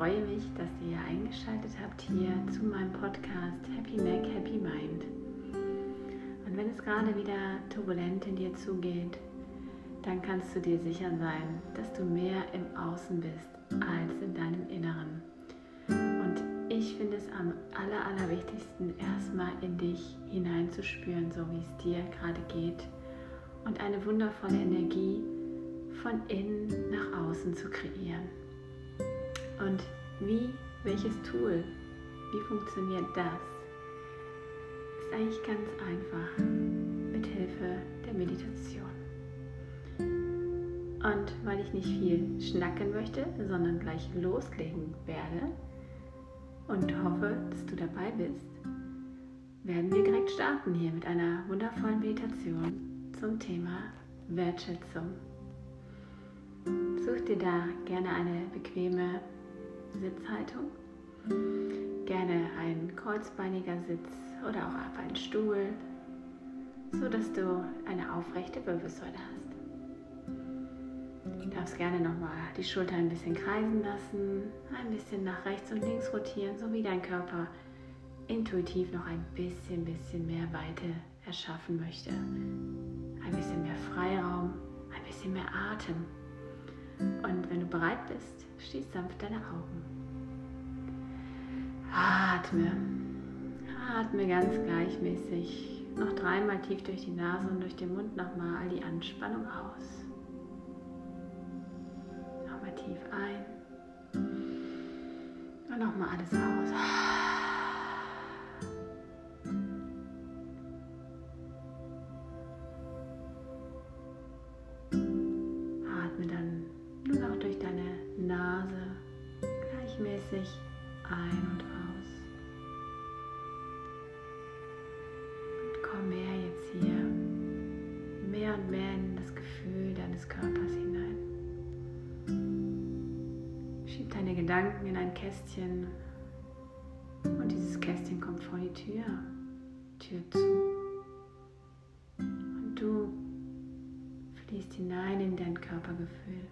freue mich, dass ihr eingeschaltet habt hier zu meinem Podcast Happy Mac, Happy Mind. Und wenn es gerade wieder turbulent in dir zugeht, dann kannst du dir sicher sein, dass du mehr im Außen bist als in deinem Inneren. Und ich finde es am aller, allerwichtigsten, erstmal in dich hineinzuspüren, so wie es dir gerade geht und eine wundervolle Energie von innen nach außen zu kreieren. Wie, welches Tool, wie funktioniert das? Ist eigentlich ganz einfach mit Hilfe der Meditation. Und weil ich nicht viel schnacken möchte, sondern gleich loslegen werde und hoffe, dass du dabei bist, werden wir direkt starten hier mit einer wundervollen Meditation zum Thema Wertschätzung. Such dir da gerne eine bequeme Sitzhaltung. Gerne ein kreuzbeiniger Sitz oder auch auf einen Stuhl, so dass du eine aufrechte Wirbelsäule hast. Du darfst gerne nochmal die Schulter ein bisschen kreisen lassen, ein bisschen nach rechts und links rotieren, so wie dein Körper intuitiv noch ein bisschen, bisschen mehr Weite erschaffen möchte. Ein bisschen mehr Freiraum, ein bisschen mehr Atem. Und wenn du bereit bist, schließ sanft deine Augen. Atme. Atme ganz gleichmäßig. Noch dreimal tief durch die Nase und durch den Mund nochmal all die Anspannung aus. Nochmal tief ein. Und nochmal alles aus. Kästchen und dieses Kästchen kommt vor die Tür, Tür zu. Und du fließt hinein in dein Körpergefühl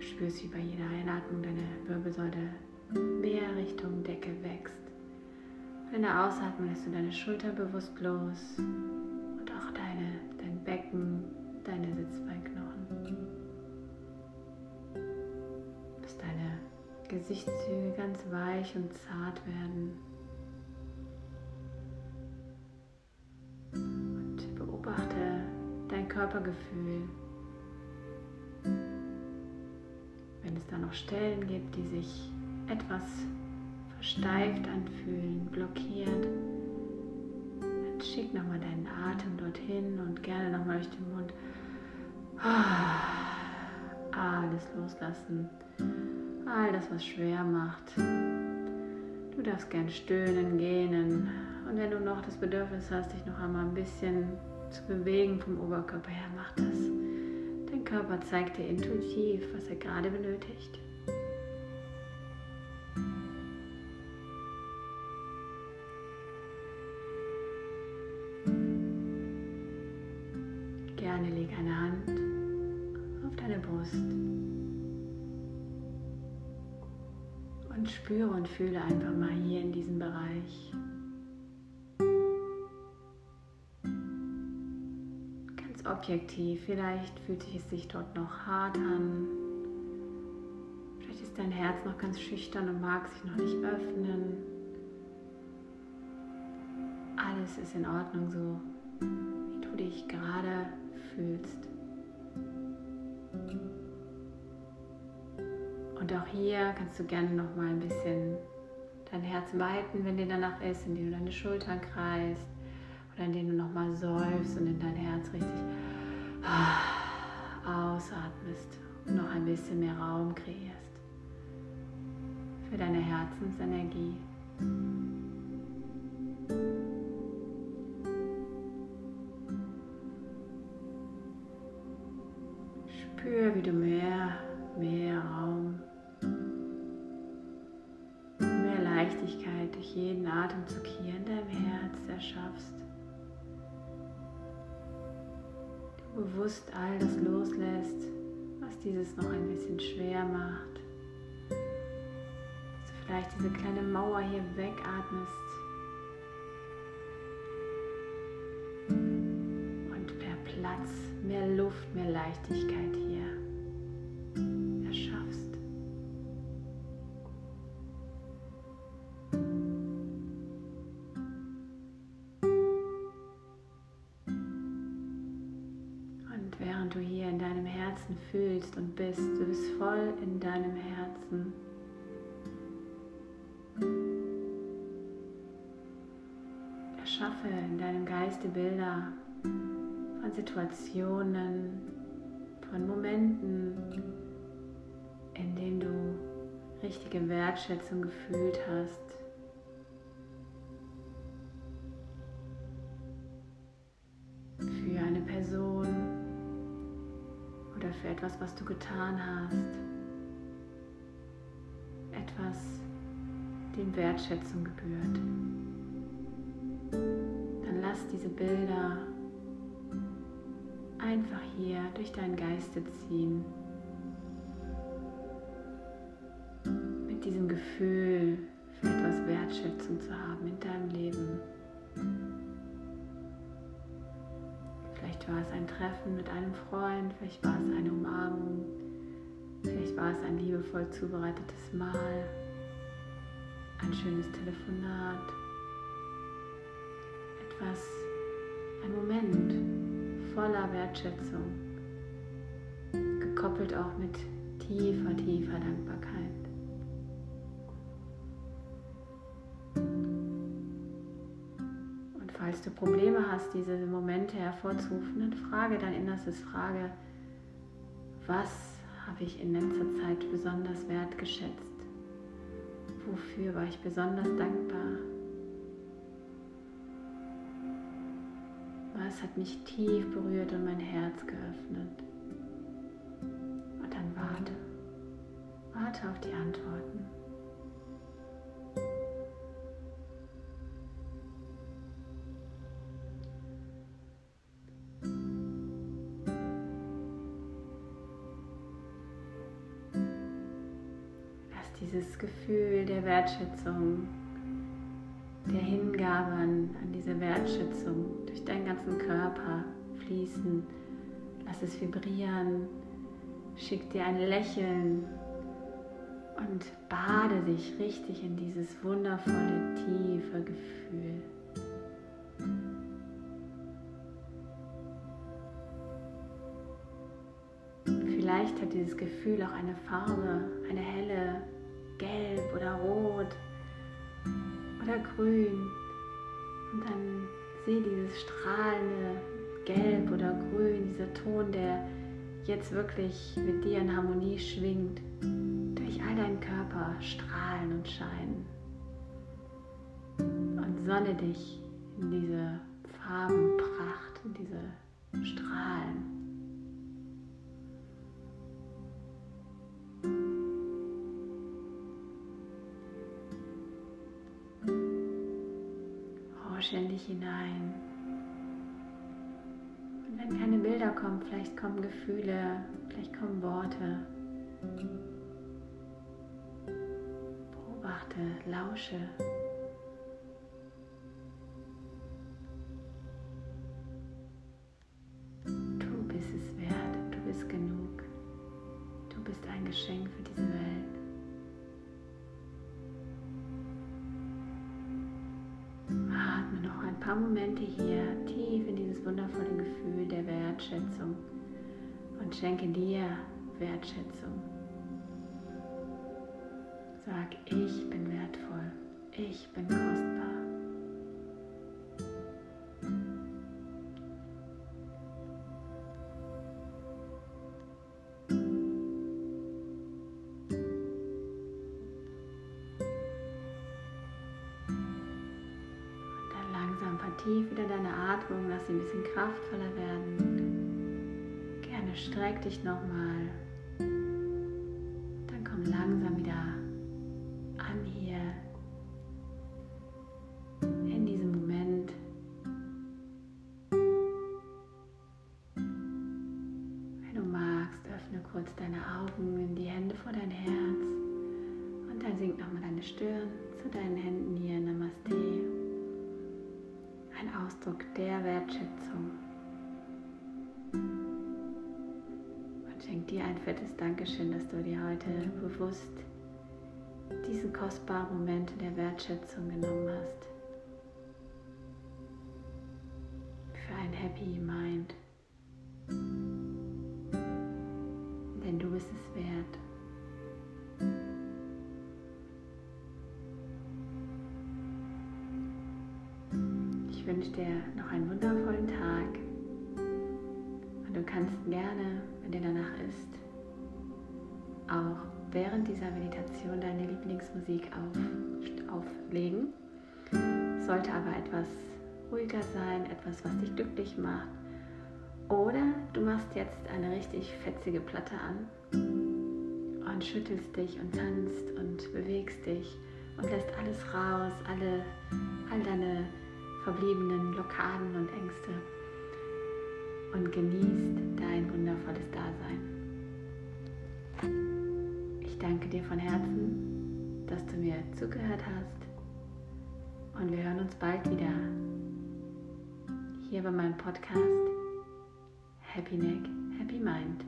spürst, wie bei jeder Einatmung deine Wirbelsäule mehr Richtung Decke wächst. Bei einer Ausatmung lässt du deine Schulter bewusst los weich und zart werden. Und beobachte dein Körpergefühl Wenn es da noch Stellen gibt, die sich etwas versteift anfühlen, blockiert, dann schick nochmal deinen Atem dorthin und gerne nochmal durch den Mund alles loslassen. All das, was schwer macht. Du darfst gern stöhnen, gähnen. Und wenn du noch das Bedürfnis hast, dich noch einmal ein bisschen zu bewegen vom Oberkörper her, mach das. Dein Körper zeigt dir intuitiv, was er gerade benötigt. Gerne leg eine Hand auf deine Brust spüre und fühle einfach mal hier in diesem Bereich. objektiv. Vielleicht fühlt es sich dort noch hart an. Vielleicht ist dein Herz noch ganz schüchtern und mag sich noch nicht öffnen. Alles ist in Ordnung so, wie du dich gerade fühlst. Und auch hier kannst du gerne noch mal ein bisschen dein Herz weiten, wenn dir danach ist, indem du deine Schultern kreist oder indem du nochmal seufst und in dein Herz richtig ausatmest und noch ein bisschen mehr Raum kreierst für deine Herzensenergie. Spür, wie du mehr, mehr erschaffst. bewusst all das loslässt, was dieses noch ein bisschen schwer macht, vielleicht diese kleine Mauer hier wegatmest. Und per Platz mehr Luft, mehr Leichtigkeit hier du hier in deinem Herzen fühlst und bist, du bist voll in deinem Herzen. Erschaffe in deinem Geiste Bilder von Situationen, von Momenten, in denen du richtige Wertschätzung gefühlt hast. Etwas, was du getan hast. Etwas, dem Wertschätzung gebührt dann lass diese Bilder einfach hier durch deinen Geiste ziehen. Mit diesem Gefühl für etwas Wertschätzung zu haben in deinem Leben. War es ein Treffen mit einem Freund, vielleicht war es eine Umarmung, vielleicht war es ein liebevoll zubereitetes Mahl, ein schönes Telefonat etwas, ein Moment voller Wertschätzung, gekoppelt auch mit tiefer, tiefer Dankbarkeit. Du Probleme hast, diese Momente hervorzurufen, dann frage dein Innerstes, frage, was habe ich in letzter Zeit besonders wertgeschätzt? Wofür war ich besonders dankbar? Was hat mich tief berührt und mein Herz geöffnet? Dieses Gefühl der Wertschätzung der Hingabe an, an diese Wertschätzung durch deinen ganzen Körper fließen. Lass es vibrieren. Schick dir ein Lächeln und bade dich richtig in dieses wundervolle, tiefe Gefühl. Vielleicht hat dieses Gefühl auch eine Farbe, eine helle, gelb oder rot oder grün. Und dann sehe dieses strahlende Gelb oder Grün, dieser Ton, der jetzt wirklich mit dir in Harmonie schwingt, durch all deinen Körper strahlen und scheinen. Und sonne dich in diese Farbenpracht, in diese ständig hinein. Und wenn keine Bilder kommen, vielleicht kommen Gefühle, vielleicht kommen Worte. Beobachte, lausche. Paar Momente hier tief in dieses wundervolle Gefühl der Wertschätzung und schenke dir Wertschätzung. Sag, ich bin wertvoll, ich bin kostbar. Atmung, lass sie ein bisschen kraftvoller werden. Gerne streck dich nochmal. Dann komm langsam wieder du dir heute bewusst diesen kostbaren Moment der Wertschätzung genommen hast. Für ein Happy Mind. Lieblingsmusik auf, auflegen. Sollte aber etwas ruhiger sein, etwas, was dich glücklich macht. Oder du machst jetzt eine richtig fetzige Platte an und schüttelst dich und tanzt und bewegst dich und lässt alles raus, alle, all deine verbliebenen Blockaden und Ängste und genießt dein wundervolles Dasein danke dir von Herzen, dass du mir zugehört hast. Und wir hören uns bald wieder hier bei meinem Podcast Happy Neck, Happy Mind.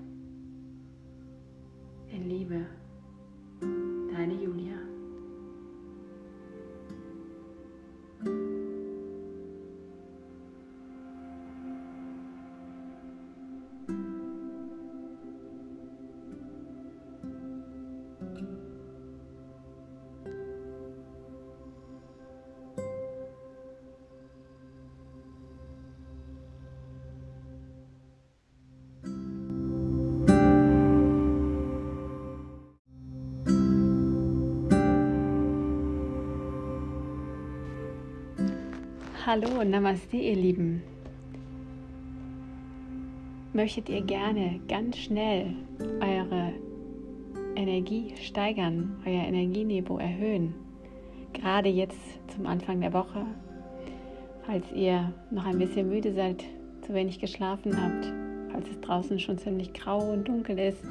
In Liebe, Hallo, Namaste, ihr Lieben. Möchtet ihr gerne ganz schnell eure Energie steigern, euer Energieniveau erhöhen? Gerade jetzt zum Anfang der Woche, falls ihr noch ein bisschen müde seid, zu wenig geschlafen habt, falls es draußen schon ziemlich grau und dunkel ist,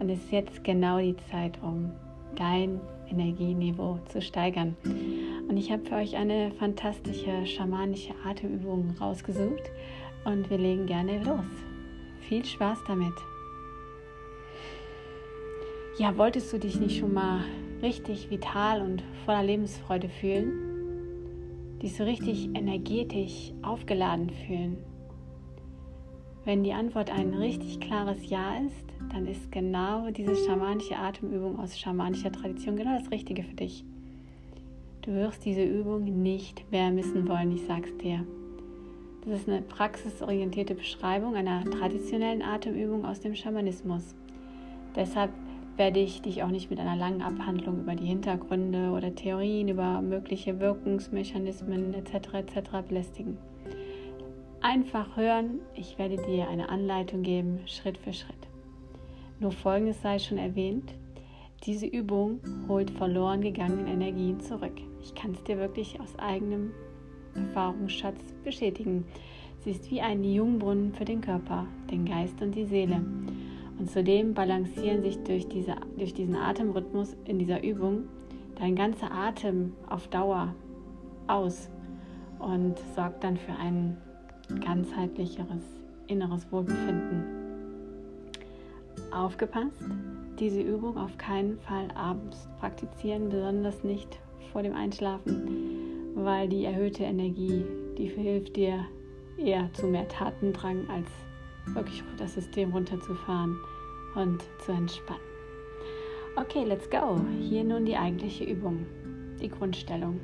dann ist jetzt genau die Zeit, um dein Energieniveau zu steigern. Und ich habe für euch eine fantastische schamanische Atemübung rausgesucht und wir legen gerne los. Viel Spaß damit. Ja, wolltest du dich nicht schon mal richtig vital und voller Lebensfreude fühlen? Dich so richtig energetisch aufgeladen fühlen? Wenn die Antwort ein richtig klares Ja ist, dann ist genau diese schamanische Atemübung aus schamanischer Tradition genau das Richtige für dich. Du wirst diese Übung nicht mehr missen wollen, ich sag's dir. Das ist eine praxisorientierte Beschreibung einer traditionellen Atemübung aus dem Schamanismus. Deshalb werde ich dich auch nicht mit einer langen Abhandlung über die Hintergründe oder Theorien über mögliche Wirkungsmechanismen etc. etc. belästigen. Einfach hören, ich werde dir eine Anleitung geben, Schritt für Schritt. Nur folgendes sei schon erwähnt, diese Übung holt verloren gegangene Energien zurück. Ich kann es dir wirklich aus eigenem Erfahrungsschatz bestätigen. Sie ist wie ein Jungbrunnen für den Körper, den Geist und die Seele. Und zudem balancieren sich durch, diese, durch diesen Atemrhythmus in dieser Übung dein ganzer Atem auf Dauer aus und sorgt dann für ein ganzheitlicheres inneres Wohlbefinden. Aufgepasst! diese Übung auf keinen Fall abends praktizieren, besonders nicht vor dem Einschlafen, weil die erhöhte Energie, die hilft dir eher zu mehr Tatendrang, als wirklich das System runterzufahren und zu entspannen. Okay, let's go. Hier nun die eigentliche Übung, die Grundstellung.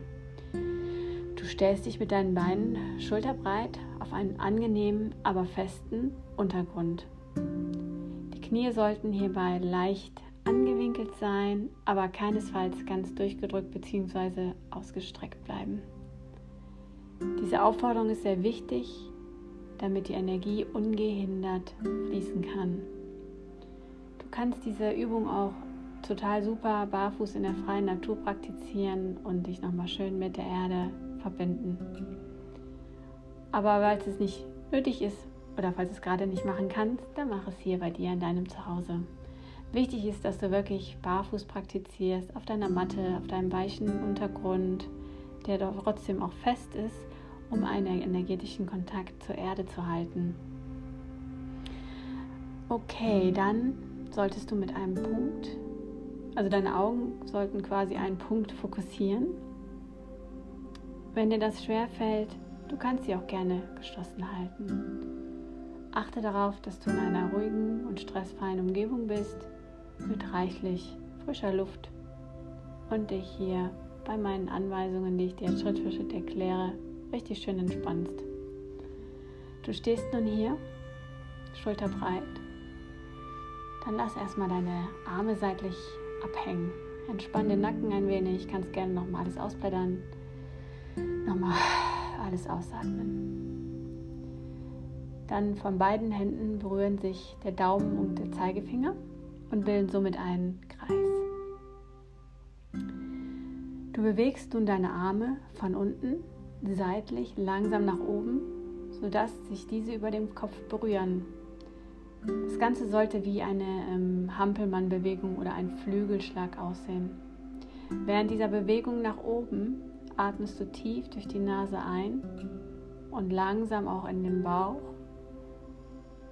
Du stellst dich mit deinen Beinen schulterbreit auf einen angenehmen, aber festen Untergrund. Knie sollten hierbei leicht angewinkelt sein, aber keinesfalls ganz durchgedrückt bzw. ausgestreckt bleiben. Diese Aufforderung ist sehr wichtig, damit die Energie ungehindert fließen kann. Du kannst diese Übung auch total super barfuß in der freien Natur praktizieren und dich nochmal schön mit der Erde verbinden. Aber weil es nicht nötig ist, oder falls du es gerade nicht machen kannst, dann mach es hier bei dir in deinem Zuhause. Wichtig ist, dass du wirklich barfuß praktizierst, auf deiner Matte, auf deinem weichen Untergrund, der doch trotzdem auch fest ist, um einen energetischen Kontakt zur Erde zu halten. Okay, dann solltest du mit einem Punkt, also deine Augen sollten quasi einen Punkt fokussieren. Wenn dir das schwer fällt, du kannst sie auch gerne geschlossen halten. Achte darauf, dass du in einer ruhigen und stressfreien Umgebung bist, mit reichlich frischer Luft und dich hier bei meinen Anweisungen, die ich dir Schritt für Schritt erkläre, richtig schön entspannst. Du stehst nun hier, schulterbreit. Dann lass erstmal deine Arme seitlich abhängen. Entspann den Nacken ein wenig, kannst gerne nochmal alles ausblättern. Nochmal alles ausatmen. Dann von beiden Händen berühren sich der Daumen und der Zeigefinger und bilden somit einen Kreis. Du bewegst nun deine Arme von unten seitlich langsam nach oben, sodass sich diese über dem Kopf berühren. Das Ganze sollte wie eine ähm, Hampelmann-Bewegung oder ein Flügelschlag aussehen. Während dieser Bewegung nach oben atmest du tief durch die Nase ein und langsam auch in den Bauch.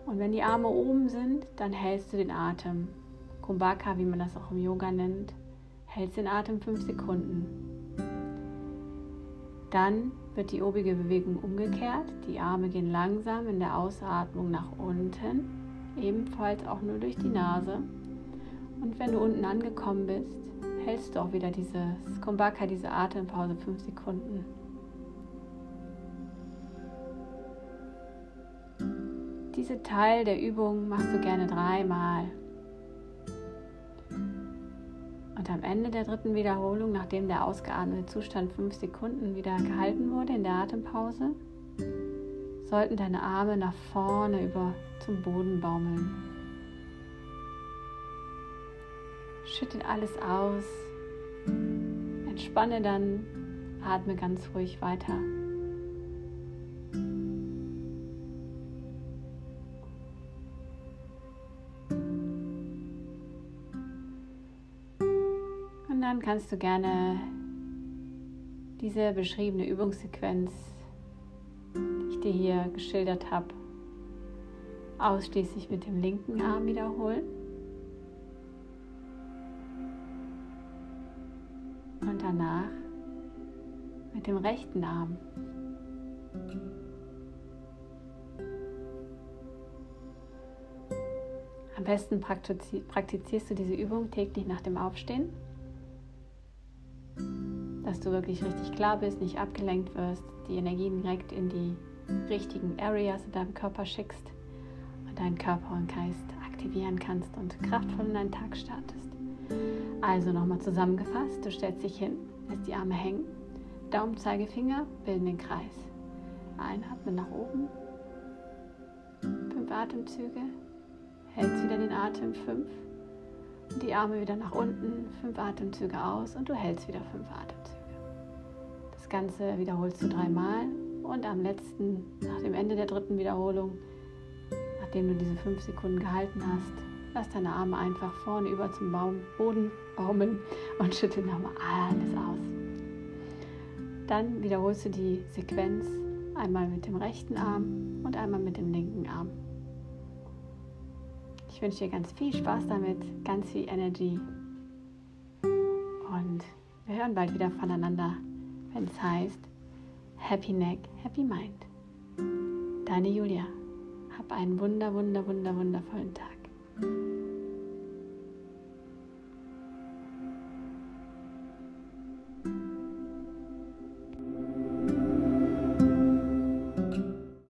Und wenn die Arme oben sind, dann hältst du den Atem. Kumbhaka, wie man das auch im Yoga nennt, hältst den Atem fünf Sekunden. Dann wird die obige Bewegung umgekehrt. Die Arme gehen langsam in der Ausatmung nach unten, ebenfalls auch nur durch die Nase. Und wenn du unten angekommen bist, hältst du auch wieder dieses Kumbhaka, diese Atempause fünf Sekunden. Diese Teil der Übung machst du gerne dreimal. Und am Ende der dritten Wiederholung, nachdem der ausgeatmete Zustand fünf Sekunden wieder gehalten wurde in der Atempause, sollten deine Arme nach vorne über zum Boden baumeln. Schüttet alles aus, entspanne dann, atme ganz ruhig weiter. Kannst du gerne diese beschriebene Übungssequenz, die ich dir hier geschildert habe, ausschließlich mit dem linken Arm wiederholen. Und danach mit dem rechten Arm. Am besten praktizierst du diese Übung täglich nach dem Aufstehen dass du wirklich richtig klar bist, nicht abgelenkt wirst, die Energien direkt in die richtigen Areas in deinem Körper schickst und deinen Körper und Geist aktivieren kannst und kraftvoll in deinen Tag startest. Also nochmal zusammengefasst, du stellst dich hin, lässt die Arme hängen, Daumen, Zeigefinger bilden den Kreis. Einatmen nach oben, fünf Atemzüge, hältst wieder den Atem, fünf, die Arme wieder nach unten, fünf Atemzüge aus und du hältst wieder fünf Atemzüge. Ganze wiederholst du dreimal und am letzten, nach dem Ende der dritten Wiederholung, nachdem du diese fünf Sekunden gehalten hast, lass deine Arme einfach vorne über zum Baum, Boden baumeln und schüttel nochmal alles aus. Dann wiederholst du die Sequenz einmal mit dem rechten Arm und einmal mit dem linken Arm. Ich wünsche dir ganz viel Spaß damit, ganz viel Energy und wir hören bald wieder voneinander wenn es heißt Happy Neck, Happy Mind. Deine Julia. Hab einen wunder, wunder, wunder, wundervollen Tag.